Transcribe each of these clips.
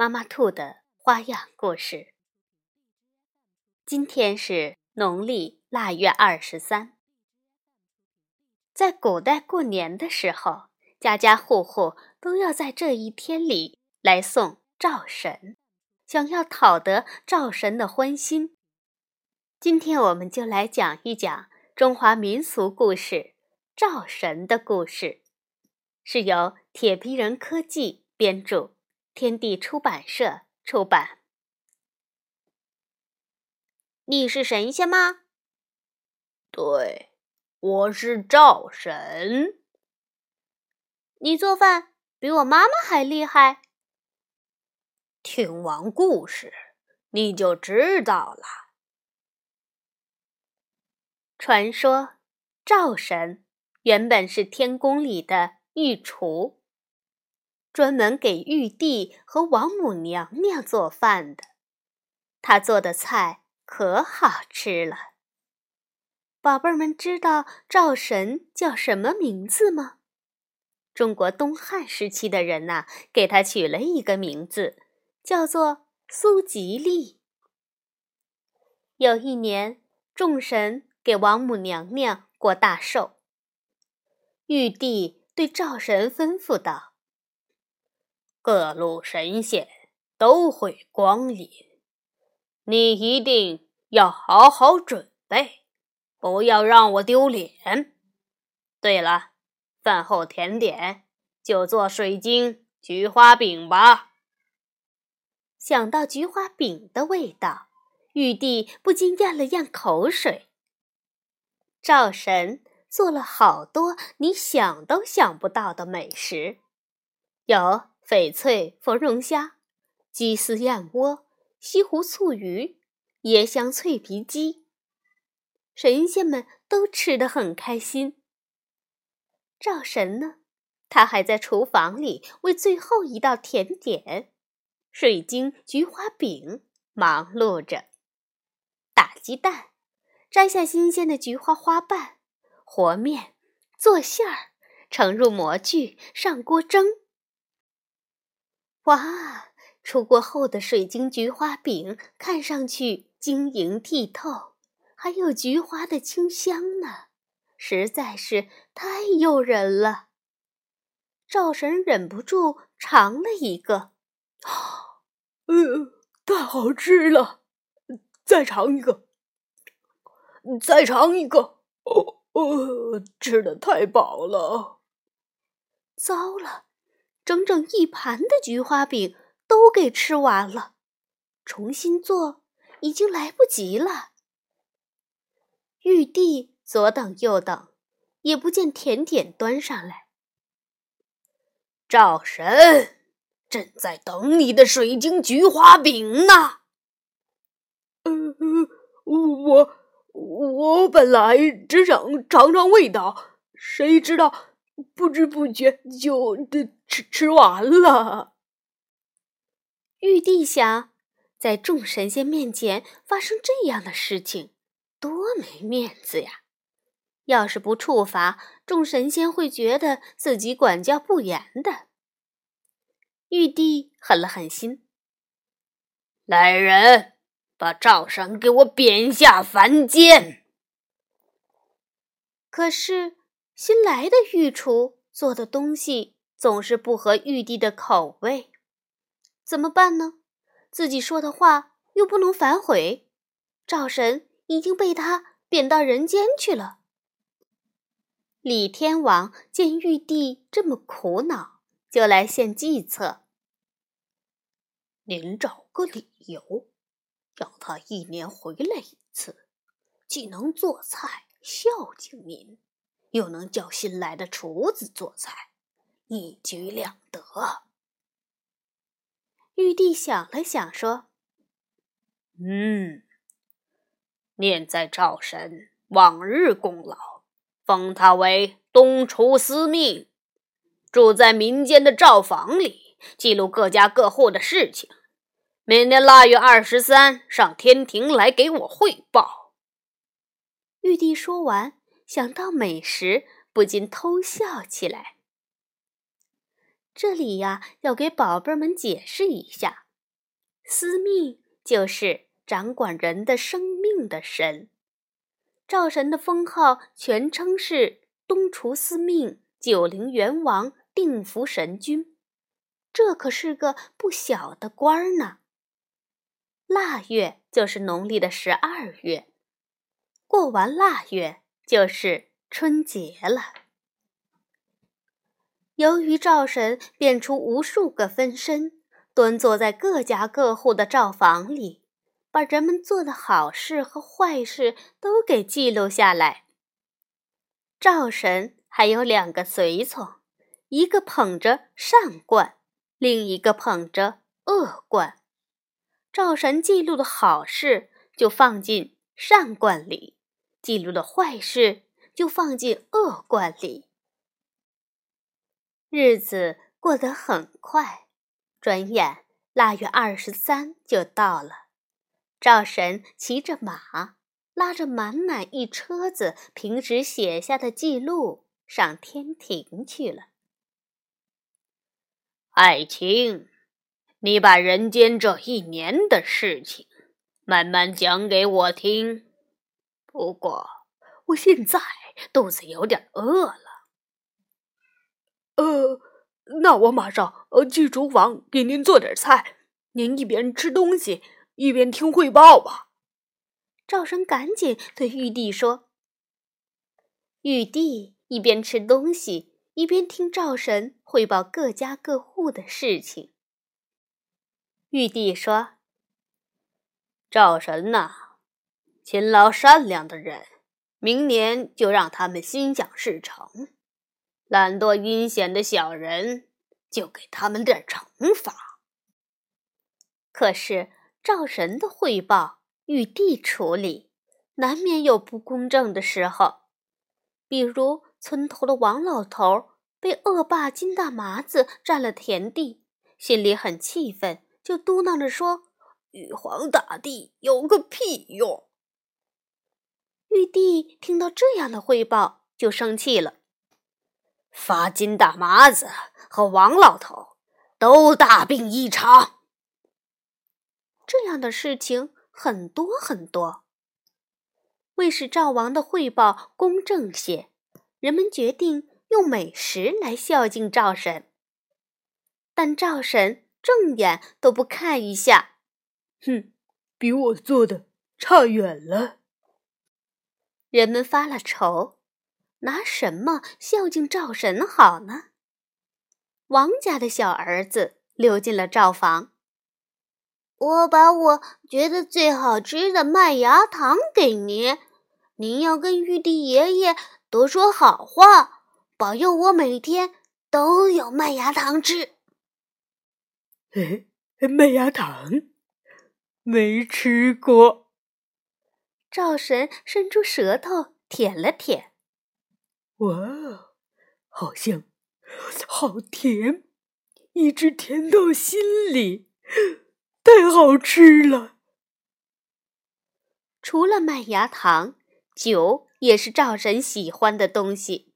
妈妈兔的花样故事。今天是农历腊月二十三。在古代过年的时候，家家户户都要在这一天里来送灶神，想要讨得灶神的欢心。今天我们就来讲一讲中华民俗故事《灶神的故事》，是由铁皮人科技编著。天地出版社出版。你是神仙吗？对，我是灶神。你做饭比我妈妈还厉害。听完故事你就知道了。传说灶神原本是天宫里的御厨。专门给玉帝和王母娘娘做饭的，他做的菜可好吃了。宝贝儿们知道灶神叫什么名字吗？中国东汉时期的人呐，给他取了一个名字，叫做苏吉利。有一年，众神给王母娘娘过大寿，玉帝对灶神吩咐道。各路神仙都会光临，你一定要好好准备，不要让我丢脸。对了，饭后甜点就做水晶菊花饼吧。想到菊花饼的味道，玉帝不禁咽了咽口水。赵神做了好多你想都想不到的美食，有。翡翠芙蓉虾、鸡丝燕窝、西湖醋鱼、椰香脆皮鸡，神仙们都吃得很开心。灶神呢，他还在厨房里为最后一道甜点——水晶菊花饼忙碌着。打鸡蛋，摘下新鲜的菊花花瓣，和面，做馅儿，盛入模具，上锅蒸。哇！出锅后的水晶菊花饼看上去晶莹剔透，还有菊花的清香呢，实在是太诱人了。赵神忍不住尝了一个，呃，太好吃了！再尝一个，再尝一个，哦哦，吃的太饱了。糟了！整整一盘的菊花饼都给吃完了，重新做已经来不及了。玉帝左等右等，也不见甜点端上来。赵神正在等你的水晶菊花饼呢。呃，我我本来只想尝尝味道，谁知道。不知不觉就吃吃完了。玉帝想，在众神仙面前发生这样的事情，多没面子呀！要是不处罚，众神仙会觉得自己管教不严的。玉帝狠了狠心，来人，把赵神给我贬下凡间。可是。新来的御厨做的东西总是不合玉帝的口味，怎么办呢？自己说的话又不能反悔，赵神已经被他贬到人间去了。李天王见玉帝这么苦恼，就来献计策：“您找个理由，让他一年回来一次，既能做菜孝敬您。”又能叫新来的厨子做菜，一举两得。玉帝想了想，说：“嗯，念在赵神往日功劳，封他为东厨司命，住在民间的灶房里，记录各家各户的事情。每年腊月二十三上天庭来给我汇报。”玉帝说完，想到美食，不禁偷笑起来。这里呀，要给宝贝们解释一下，司命就是掌管人的生命的神。赵神的封号全称是东厨司命九灵元王定福神君，这可是个不小的官儿呢。腊月就是农历的十二月，过完腊月就是春节了。由于灶神变出无数个分身，蹲坐在各家各户的灶房里，把人们做的好事和坏事都给记录下来。灶神还有两个随从，一个捧着善罐，另一个捧着恶罐。灶神记录的好事就放进善罐里，记录的坏事就放进恶罐里。日子过得很快，转眼腊月二十三就到了。赵神骑着马，拉着满满一车子平时写下的记录，上天庭去了。爱卿，你把人间这一年的事情慢慢讲给我听。不过我现在肚子有点饿了。呃，那我马上呃去厨房给您做点菜，您一边吃东西一边听汇报吧。赵神赶紧对玉帝说。玉帝一边吃东西一边听赵神汇报各家各户的事情。玉帝说：“赵神呐，勤劳善良的人，明年就让他们心想事成。”懒惰阴险的小人，就给他们点惩罚。可是赵神的汇报，玉帝处理，难免有不公正的时候。比如村头的王老头被恶霸金大麻子占了田地，心里很气愤，就嘟囔着说：“玉皇大帝有个屁用！”玉帝听到这样的汇报，就生气了。罚金大麻子和王老头都大病一场。这样的事情很多很多。为使赵王的汇报公正些，人们决定用美食来孝敬赵神。但赵神正眼都不看一下，哼，比我做的差远了。人们发了愁。拿什么孝敬赵神好呢？王家的小儿子溜进了灶房。我把我觉得最好吃的麦芽糖给您，您要跟玉帝爷爷多说好话，保佑我每天都有麦芽糖吃。哎，麦芽糖没吃过。赵神伸出舌头舔了舔。哇，好香，好甜，一直甜到心里，太好吃了。除了麦芽糖，酒也是赵神喜欢的东西。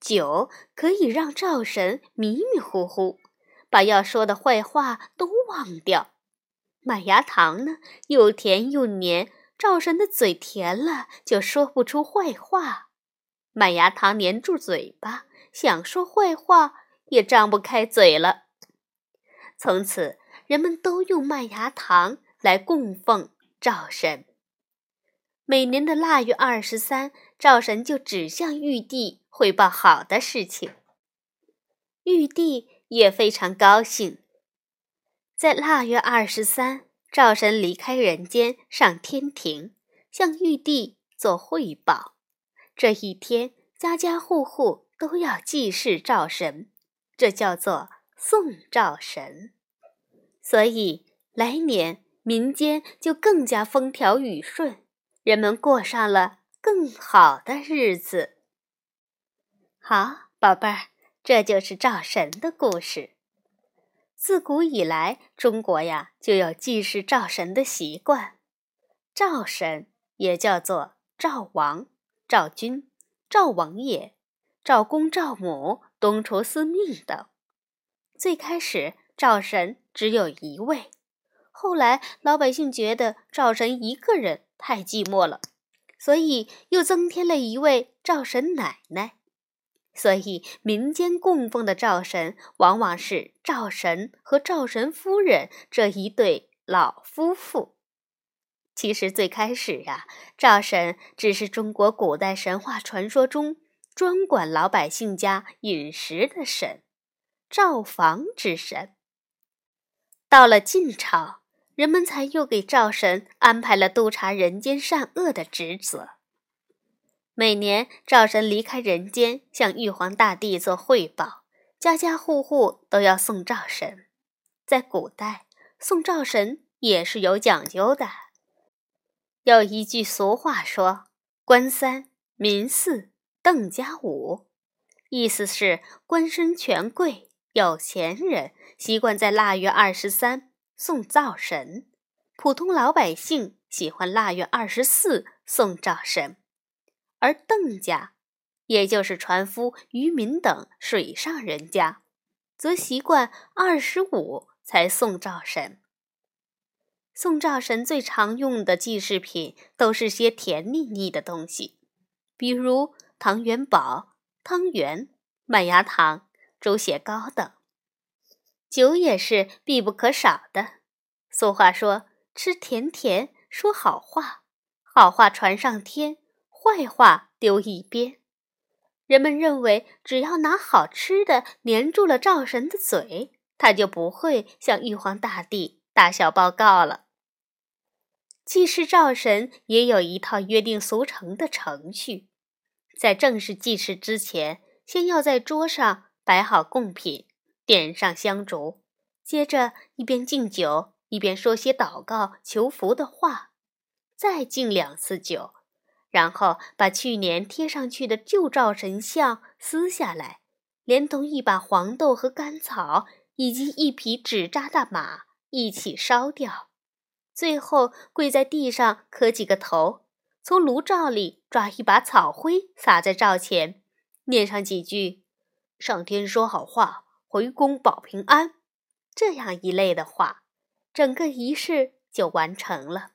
酒可以让赵神迷迷糊糊，把要说的坏话都忘掉。麦芽糖呢，又甜又黏，赵神的嘴甜了，就说不出坏话。麦芽糖粘住嘴巴，想说坏话也张不开嘴了。从此，人们都用麦芽糖来供奉灶神。每年的腊月二十三，灶神就只向玉帝汇报好的事情。玉帝也非常高兴。在腊月二十三，灶神离开人间，上天庭，向玉帝做汇报。这一天，家家户户都要祭祀灶神，这叫做送灶神。所以来年民间就更加风调雨顺，人们过上了更好的日子。好，宝贝儿，这就是灶神的故事。自古以来，中国呀就有祭祀灶神的习惯。灶神也叫做灶王、灶君、灶王爷、灶公、灶母、东厨、司命等。最开始，灶神。只有一位，后来老百姓觉得灶神一个人太寂寞了，所以又增添了一位灶神奶奶。所以民间供奉的灶神往往是灶神和灶神夫人这一对老夫妇。其实最开始呀，灶神只是中国古代神话传说中专管老百姓家饮食的神，灶房之神。到了晋朝，人们才又给灶神安排了督察人间善恶的职责。每年灶神离开人间，向玉皇大帝做汇报，家家户户都要送灶神。在古代，送灶神也是有讲究的。有一句俗话说：“官三民四邓家五”，意思是官绅权贵。有钱人习惯在腊月二十三送灶神，普通老百姓喜欢腊月二十四送灶神，而邓家，也就是船夫、渔民等水上人家，则习惯二十五才送灶神。送灶神最常用的祭祀品都是些甜腻腻的东西，比如糖元宝、汤圆、麦芽糖。猪血糕等，酒也是必不可少的。俗话说：“吃甜甜，说好话，好话传上天，坏话丢一边。”人们认为，只要拿好吃的粘住了灶神的嘴，他就不会向玉皇大帝大小报告了。祭祀灶神也有一套约定俗成的程序，在正式祭祀之前，先要在桌上。摆好贡品，点上香烛，接着一边敬酒，一边说些祷告求福的话，再敬两次酒，然后把去年贴上去的旧灶神像撕下来，连同一把黄豆和干草以及一匹纸扎的马一起烧掉，最后跪在地上磕几个头，从炉灶里抓一把草灰撒在灶前，念上几句。上天说好话，回宫保平安，这样一类的话，整个仪式就完成了。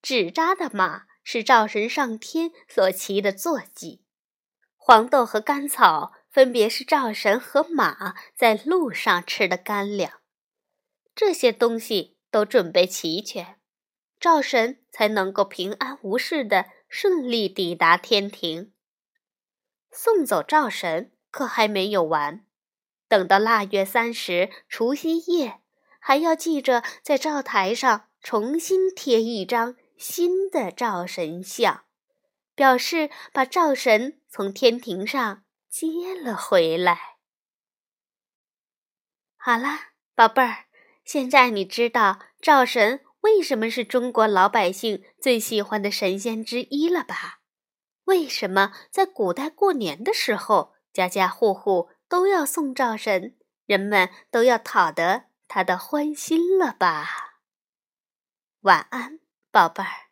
纸扎的马是灶神上天所骑的坐骑，黄豆和干草分别是灶神和马在路上吃的干粮。这些东西都准备齐全，灶神才能够平安无事的顺利抵达天庭，送走灶神。可还没有完，等到腊月三十除夕夜，还要记着在灶台上重新贴一张新的灶神像，表示把灶神从天庭上接了回来。好啦，宝贝儿，现在你知道灶神为什么是中国老百姓最喜欢的神仙之一了吧？为什么在古代过年的时候？家家户户都要送灶神，人们都要讨得他的欢心了吧？晚安，宝贝儿。